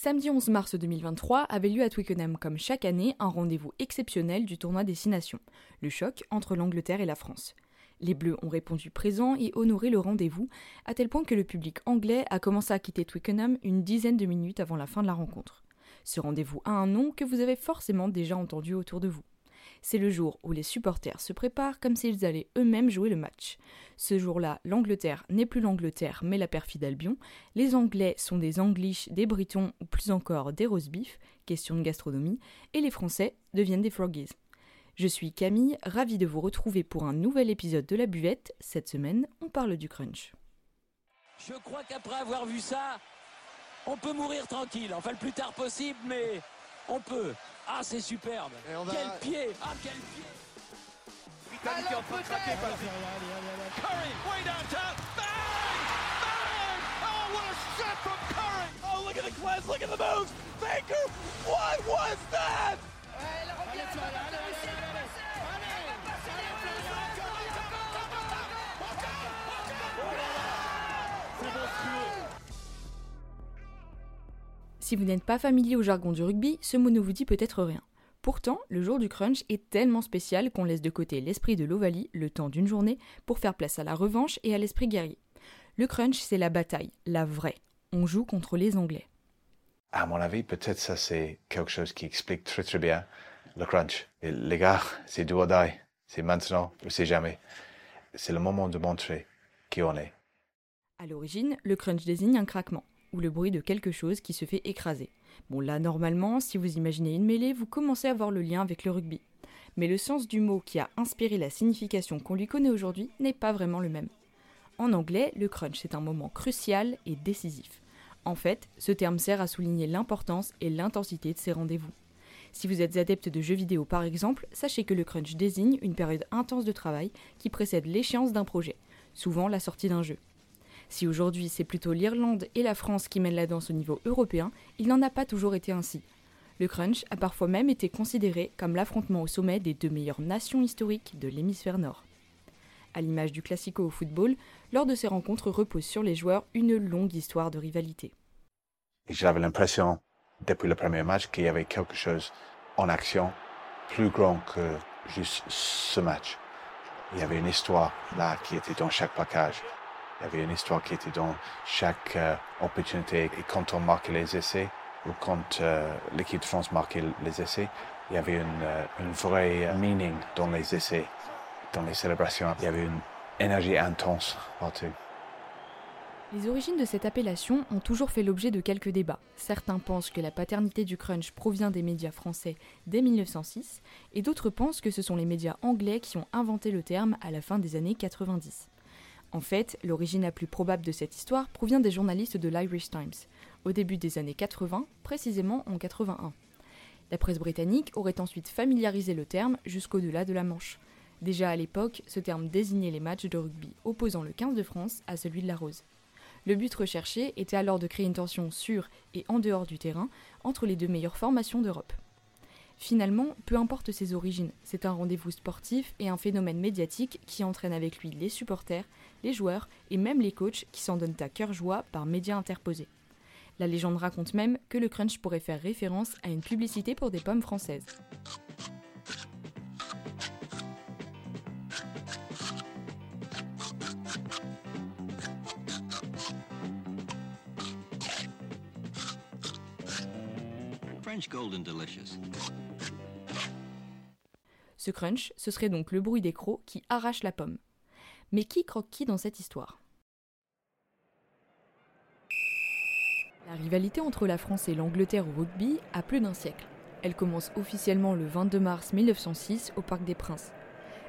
Samedi 11 mars 2023 avait lieu à Twickenham comme chaque année un rendez-vous exceptionnel du tournoi des Six Nations, le choc entre l'Angleterre et la France. Les Bleus ont répondu présent et honoré le rendez-vous, à tel point que le public anglais a commencé à quitter Twickenham une dizaine de minutes avant la fin de la rencontre. Ce rendez-vous a un nom que vous avez forcément déjà entendu autour de vous. C'est le jour où les supporters se préparent comme s'ils allaient eux-mêmes jouer le match. Ce jour-là, l'Angleterre n'est plus l'Angleterre mais la perfide Albion. Les Anglais sont des Anglish, des Britons ou plus encore des roast question de gastronomie, et les Français deviennent des Froggies. Je suis Camille, ravie de vous retrouver pour un nouvel épisode de La Buvette. Cette semaine, on parle du crunch. Je crois qu'après avoir vu ça, on peut mourir tranquille. Enfin, le plus tard possible, mais on peut. Ah, c'est superbe. Quel pied Ah, quel pied Curry, way downtown. Bang! Bang! Oh, what a shot from Curry! Oh, look at the class, look at the moves! Baker, what was that? Si vous n'êtes pas familier au jargon du rugby, ce mot ne vous dit peut-être rien. Pourtant, le jour du crunch est tellement spécial qu'on laisse de côté l'esprit de l'Ovalie le temps d'une journée pour faire place à la revanche et à l'esprit guerrier. Le crunch, c'est la bataille, la vraie. On joue contre les Anglais. À mon avis, peut-être ça c'est quelque chose qui explique très très bien le crunch. Et les gars, c'est du die. C'est maintenant ou c'est jamais. C'est le moment de montrer qui on est. À l'origine, le crunch désigne un craquement, ou le bruit de quelque chose qui se fait écraser. Bon là, normalement, si vous imaginez une mêlée, vous commencez à voir le lien avec le rugby. Mais le sens du mot qui a inspiré la signification qu'on lui connaît aujourd'hui n'est pas vraiment le même. En anglais, le crunch est un moment crucial et décisif. En fait, ce terme sert à souligner l'importance et l'intensité de ces rendez-vous. Si vous êtes adepte de jeux vidéo par exemple, sachez que le crunch désigne une période intense de travail qui précède l'échéance d'un projet, souvent la sortie d'un jeu. Si aujourd'hui c'est plutôt l'Irlande et la France qui mènent la danse au niveau européen, il n'en a pas toujours été ainsi. Le crunch a parfois même été considéré comme l'affrontement au sommet des deux meilleures nations historiques de l'hémisphère nord. À l'image du classico au football, lors de ces rencontres repose sur les joueurs une longue histoire de rivalité. J'avais l'impression, depuis le premier match, qu'il y avait quelque chose en action plus grand que juste ce match. Il y avait une histoire là qui était dans chaque package. Il y avait une histoire qui était dans chaque euh, opportunité. Et quand on marquait les essais, ou quand euh, l'équipe de France marquait les essais, il y avait une, euh, une vraie meaning dans les essais, dans les célébrations. Il y avait une énergie intense partout. Les origines de cette appellation ont toujours fait l'objet de quelques débats. Certains pensent que la paternité du crunch provient des médias français dès 1906, et d'autres pensent que ce sont les médias anglais qui ont inventé le terme à la fin des années 90. En fait, l'origine la plus probable de cette histoire provient des journalistes de l'Irish Times, au début des années 80, précisément en 81. La presse britannique aurait ensuite familiarisé le terme jusqu'au-delà de la Manche. Déjà à l'époque, ce terme désignait les matchs de rugby opposant le 15 de France à celui de la Rose. Le but recherché était alors de créer une tension sur et en dehors du terrain entre les deux meilleures formations d'Europe. Finalement, peu importe ses origines, c'est un rendez-vous sportif et un phénomène médiatique qui entraîne avec lui les supporters, les joueurs et même les coachs qui s'en donnent à cœur joie par médias interposés. La légende raconte même que le crunch pourrait faire référence à une publicité pour des pommes françaises. Ce crunch, ce serait donc le bruit des crocs qui arrachent la pomme. Mais qui croque qui dans cette histoire? La rivalité entre la France et l'Angleterre au rugby a plus d'un siècle. Elle commence officiellement le 22 mars 1906 au Parc des Princes.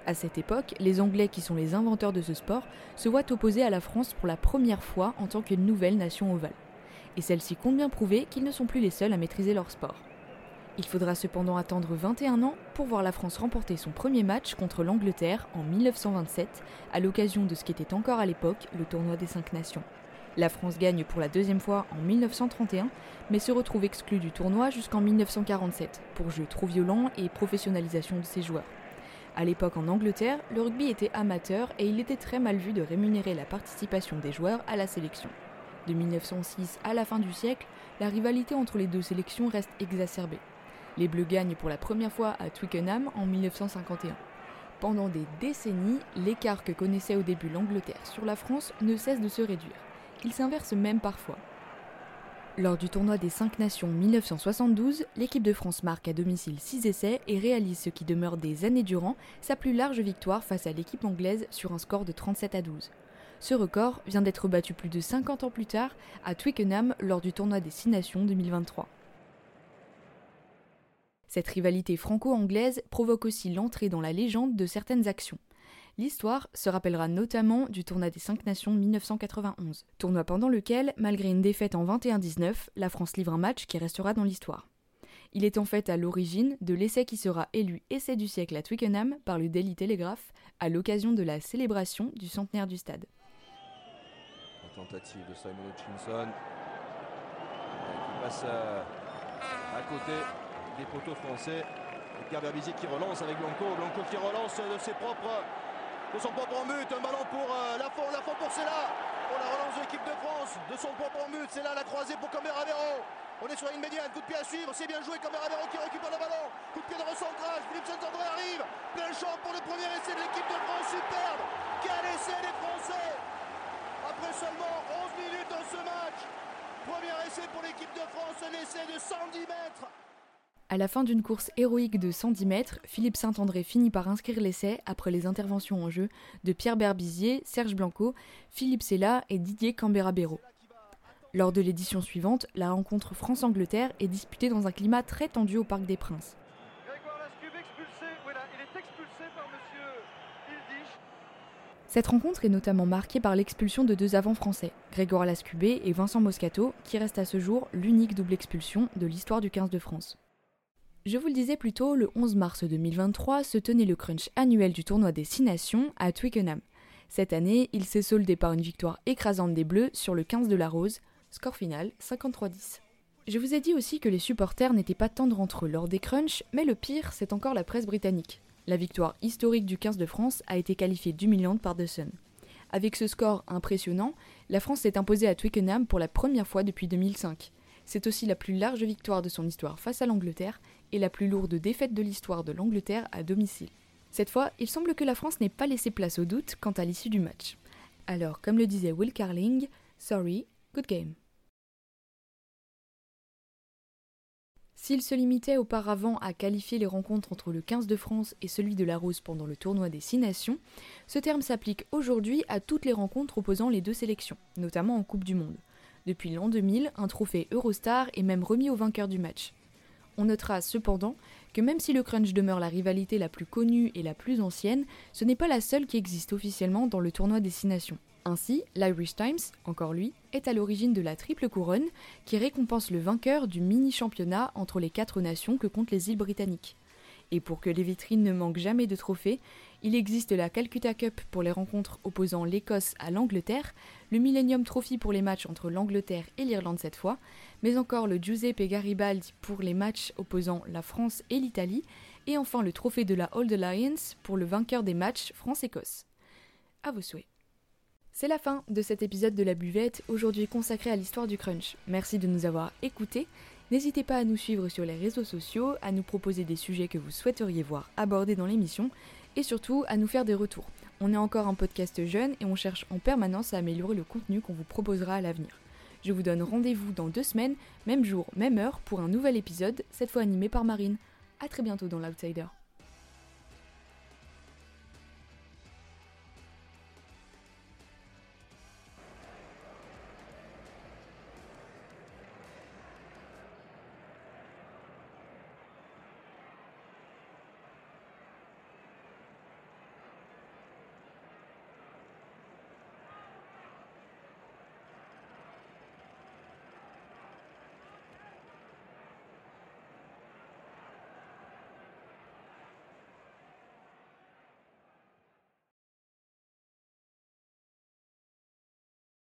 À cette époque, les Anglais, qui sont les inventeurs de ce sport, se voient opposés à la France pour la première fois en tant que nouvelle nation ovale et celle-ci compte bien prouver qu'ils ne sont plus les seuls à maîtriser leur sport. Il faudra cependant attendre 21 ans pour voir la France remporter son premier match contre l'Angleterre en 1927, à l'occasion de ce qui était encore à l'époque le tournoi des cinq nations. La France gagne pour la deuxième fois en 1931, mais se retrouve exclue du tournoi jusqu'en 1947, pour jeu trop violent et professionnalisation de ses joueurs. À l'époque en Angleterre, le rugby était amateur et il était très mal vu de rémunérer la participation des joueurs à la sélection. De 1906 à la fin du siècle, la rivalité entre les deux sélections reste exacerbée. Les Bleus gagnent pour la première fois à Twickenham en 1951. Pendant des décennies, l'écart que connaissait au début l'Angleterre sur la France ne cesse de se réduire. Il s'inverse même parfois. Lors du tournoi des 5 nations 1972, l'équipe de France marque à domicile 6 essais et réalise ce qui demeure des années durant sa plus large victoire face à l'équipe anglaise sur un score de 37 à 12. Ce record vient d'être battu plus de 50 ans plus tard à Twickenham lors du tournoi des 6 nations 2023. Cette rivalité franco-anglaise provoque aussi l'entrée dans la légende de certaines actions. L'histoire se rappellera notamment du tournoi des 5 Nations 1991, tournoi pendant lequel, malgré une défaite en 21-19, la France livre un match qui restera dans l'histoire. Il est en fait à l'origine de l'essai qui sera élu essai du siècle à Twickenham par le Daily Telegraph à l'occasion de la célébration du centenaire du stade. La tentative de Simon Hutchinson passe à côté des poteaux français. Edgar qui relance avec Blanco, Blanco qui relance de ses propres de son propre but, un ballon pour euh, Lafont, Lafont pour Cella, pour la relance de l'équipe de France, de son propre but, c'est là la croisée pour Cambera-Vero. On est sur une médiane, coup de pied à suivre, c'est bien joué, Cambera-Vero qui récupère le ballon, coup de pied de recentrage, Philippe Saint-André arrive, plein champ pour le premier essai de l'équipe de France, superbe, quel essai des Français. Après seulement 11 minutes dans ce match, premier essai pour l'équipe de France, un essai de 110 mètres à la fin d'une course héroïque de 110 mètres, Philippe Saint-André finit par inscrire l'essai après les interventions en jeu de Pierre Berbizier, Serge Blanco, Philippe Sella et Didier Cambera-Béraud. Lors de l'édition suivante, la rencontre France-Angleterre est disputée dans un climat très tendu au Parc des Princes. Cette rencontre est notamment marquée par l'expulsion de deux avants français, Grégoire Lascubé et Vincent Moscato, qui reste à ce jour l'unique double expulsion de l'histoire du 15 de France. Je vous le disais plus tôt, le 11 mars 2023 se tenait le crunch annuel du tournoi des Six Nations à Twickenham. Cette année, il s'est soldé par une victoire écrasante des Bleus sur le 15 de la Rose, score final 53-10. Je vous ai dit aussi que les supporters n'étaient pas tendres entre eux lors des crunchs, mais le pire, c'est encore la presse britannique. La victoire historique du 15 de France a été qualifiée d'humiliante par The Sun. Avec ce score impressionnant, la France s'est imposée à Twickenham pour la première fois depuis 2005. C'est aussi la plus large victoire de son histoire face à l'Angleterre et la plus lourde défaite de l'histoire de l'Angleterre à domicile. Cette fois, il semble que la France n'ait pas laissé place au doute quant à l'issue du match. Alors, comme le disait Will Carling, sorry, good game. S'il se limitait auparavant à qualifier les rencontres entre le 15 de France et celui de la Rose pendant le tournoi des Six Nations, ce terme s'applique aujourd'hui à toutes les rencontres opposant les deux sélections, notamment en Coupe du Monde. Depuis l'an 2000, un trophée Eurostar est même remis au vainqueur du match. On notera cependant que même si le crunch demeure la rivalité la plus connue et la plus ancienne, ce n'est pas la seule qui existe officiellement dans le tournoi des Six Nations. Ainsi, l'Irish Times, encore lui, est à l'origine de la triple couronne qui récompense le vainqueur du mini-championnat entre les quatre nations que comptent les îles britanniques. Et pour que les vitrines ne manquent jamais de trophées, il existe la Calcutta Cup pour les rencontres opposant l'Écosse à l'Angleterre, le Millennium Trophy pour les matchs entre l'Angleterre et l'Irlande cette fois, mais encore le Giuseppe Garibaldi pour les matchs opposant la France et l'Italie, et enfin le trophée de la Old Alliance pour le vainqueur des matchs France-Écosse. À vos souhaits. C'est la fin de cet épisode de la buvette, aujourd'hui consacré à l'histoire du crunch. Merci de nous avoir écoutés. N'hésitez pas à nous suivre sur les réseaux sociaux, à nous proposer des sujets que vous souhaiteriez voir abordés dans l'émission, et surtout à nous faire des retours. On est encore un podcast jeune et on cherche en permanence à améliorer le contenu qu'on vous proposera à l'avenir. Je vous donne rendez-vous dans deux semaines, même jour, même heure, pour un nouvel épisode, cette fois animé par Marine. A très bientôt dans l'Outsider.